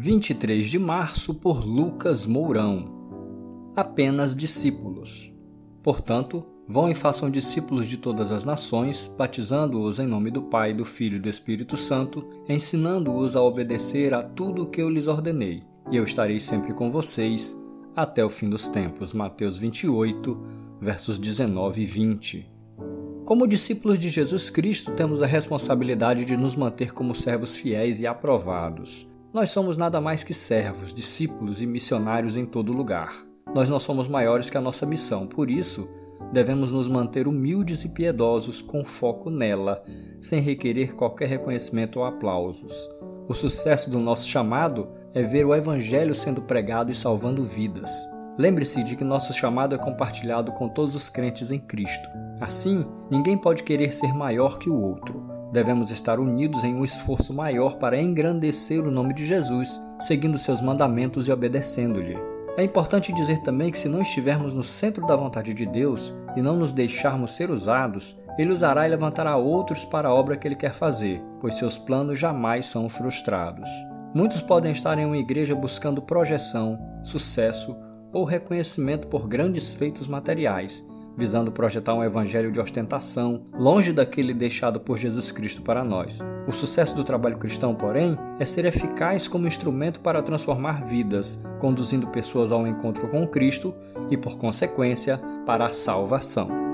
23 de março por Lucas Mourão. Apenas discípulos. Portanto, vão e façam discípulos de todas as nações, batizando-os em nome do Pai, do Filho e do Espírito Santo, ensinando-os a obedecer a tudo o que eu lhes ordenei. E eu estarei sempre com vocês até o fim dos tempos. Mateus 28, versos 19 e 20. Como discípulos de Jesus Cristo, temos a responsabilidade de nos manter como servos fiéis e aprovados. Nós somos nada mais que servos, discípulos e missionários em todo lugar. Nós não somos maiores que a nossa missão, por isso, devemos nos manter humildes e piedosos com foco nela, sem requerer qualquer reconhecimento ou aplausos. O sucesso do nosso chamado é ver o Evangelho sendo pregado e salvando vidas. Lembre-se de que nosso chamado é compartilhado com todos os crentes em Cristo. Assim, ninguém pode querer ser maior que o outro. Devemos estar unidos em um esforço maior para engrandecer o nome de Jesus, seguindo seus mandamentos e obedecendo-lhe. É importante dizer também que, se não estivermos no centro da vontade de Deus e não nos deixarmos ser usados, Ele usará e levantará outros para a obra que Ele quer fazer, pois seus planos jamais são frustrados. Muitos podem estar em uma igreja buscando projeção, sucesso ou reconhecimento por grandes feitos materiais, visando projetar um evangelho de ostentação, longe daquele deixado por Jesus Cristo para nós. O sucesso do trabalho cristão, porém, é ser eficaz como instrumento para transformar vidas, conduzindo pessoas ao encontro com Cristo e, por consequência, para a salvação.